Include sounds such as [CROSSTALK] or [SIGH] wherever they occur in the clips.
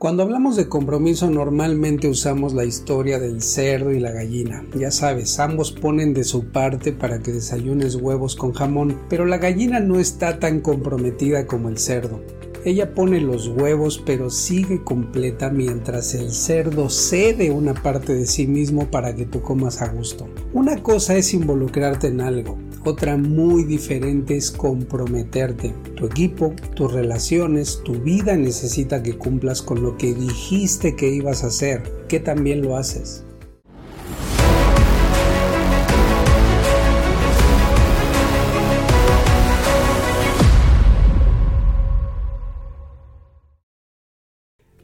Cuando hablamos de compromiso normalmente usamos la historia del cerdo y la gallina. Ya sabes, ambos ponen de su parte para que desayunes huevos con jamón, pero la gallina no está tan comprometida como el cerdo. Ella pone los huevos pero sigue completa mientras el cerdo cede una parte de sí mismo para que tú comas a gusto. Una cosa es involucrarte en algo, otra muy diferente es comprometerte. Tu equipo, tus relaciones, tu vida necesita que cumplas con lo que dijiste que ibas a hacer, que también lo haces.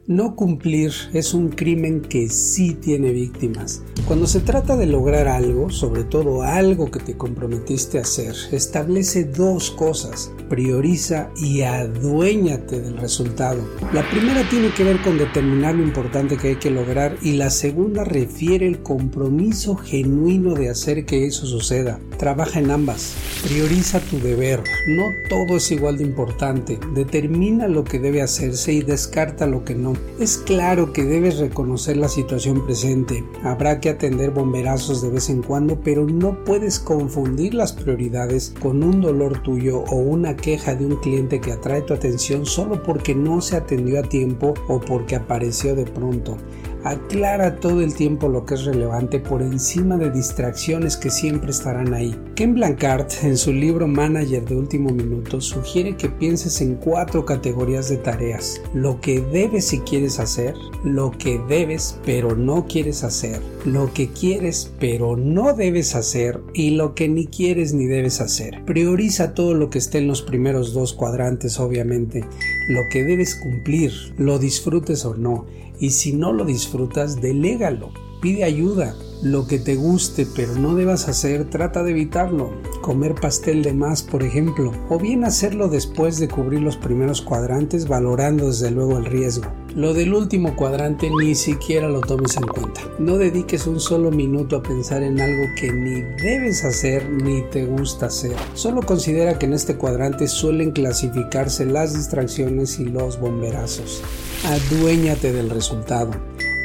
No cumplir es un crimen que sí tiene víctimas. Cuando se trata de lograr algo, sobre todo algo que te comprometiste a hacer, establece dos cosas. Prioriza y aduéñate del resultado. La primera tiene que ver con determinar lo importante que hay que lograr y la segunda refiere el compromiso genuino de hacer que eso suceda. Trabaja en ambas. Prioriza tu deber. No todo es igual de importante. Determina lo que debe hacerse y descarta lo que no. Es claro que debes reconocer la situación presente. Habrá que atender bomberazos de vez en cuando, pero no puedes confundir las prioridades con un dolor tuyo o una queja de un cliente que atrae tu atención solo porque no se atendió a tiempo o porque apareció de pronto. Aclara todo el tiempo lo que es relevante por encima de distracciones que siempre estarán ahí. Ken Blancard, [LAUGHS] en su libro Manager de Último Minuto, sugiere que pienses en cuatro categorías de tareas. Lo que debes si quieres hacer, lo que debes pero no quieres hacer, lo que quieres pero no debes hacer y lo que ni quieres ni debes hacer. Prioriza todo lo que esté en los primeros dos cuadrantes, obviamente. Lo que debes cumplir, lo disfrutes o no y si no lo disfrutas, delégalo, pide ayuda. Lo que te guste pero no debas hacer, trata de evitarlo. Comer pastel de más, por ejemplo, o bien hacerlo después de cubrir los primeros cuadrantes, valorando desde luego el riesgo. Lo del último cuadrante ni siquiera lo tomes en cuenta. No dediques un solo minuto a pensar en algo que ni debes hacer ni te gusta hacer. Solo considera que en este cuadrante suelen clasificarse las distracciones y los bomberazos aduéñate del resultado.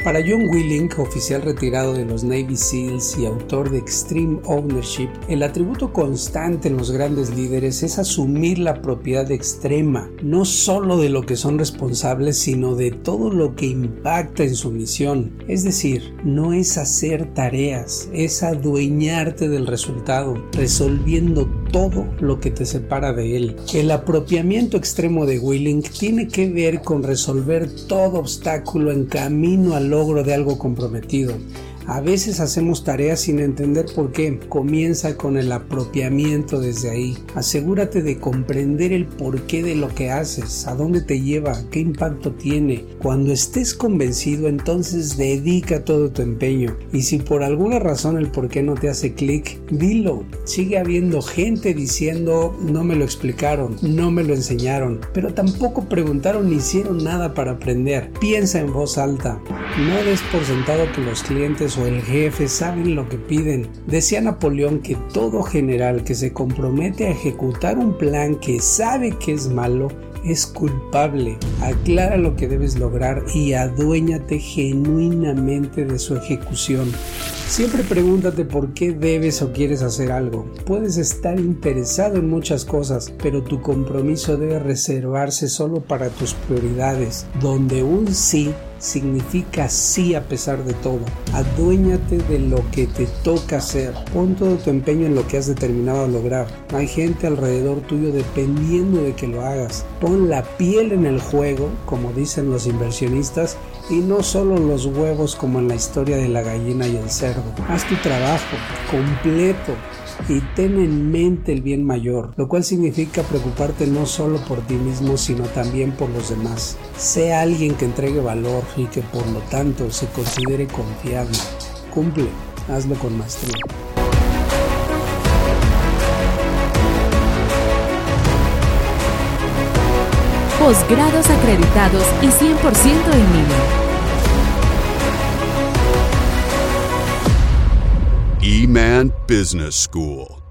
Para John Willink, oficial retirado de los Navy SEALs y autor de Extreme Ownership, el atributo constante en los grandes líderes es asumir la propiedad extrema, no solo de lo que son responsables, sino de todo lo que impacta en su misión. Es decir, no es hacer tareas, es adueñarte del resultado, resolviendo todo lo que te separa de él. El apropiamiento extremo de Willink tiene que ver con resolver todo obstáculo en camino al logro de algo comprometido. A veces hacemos tareas sin entender por qué. Comienza con el apropiamiento desde ahí. Asegúrate de comprender el porqué de lo que haces, a dónde te lleva, qué impacto tiene. Cuando estés convencido, entonces dedica todo tu empeño. Y si por alguna razón el porqué no te hace clic, dilo. Sigue habiendo gente diciendo no me lo explicaron, no me lo enseñaron, pero tampoco preguntaron ni hicieron nada para aprender. Piensa en voz alta. No des por sentado que los clientes o el jefe saben lo que piden. Decía Napoleón que todo general que se compromete a ejecutar un plan que sabe que es malo es culpable. Aclara lo que debes lograr y aduéñate genuinamente de su ejecución. Siempre pregúntate por qué debes o quieres hacer algo. Puedes estar interesado en muchas cosas, pero tu compromiso debe reservarse solo para tus prioridades, donde un sí significa sí a pesar de todo. Aduéñate de lo que te toca hacer. Pon todo tu empeño en lo que has determinado a lograr. Hay gente alrededor tuyo dependiendo de que lo hagas. Pon la piel en el juego, como dicen los inversionistas, y no solo los huevos como en la historia de la gallina y el cerdo. Haz tu trabajo completo y ten en mente el bien mayor, lo cual significa preocuparte no solo por ti mismo, sino también por los demás. Sea alguien que entregue valor y que por lo tanto se considere confiable. Cumple, hazlo con maestría. Posgrados acreditados y 100% en línea. E Man Business School.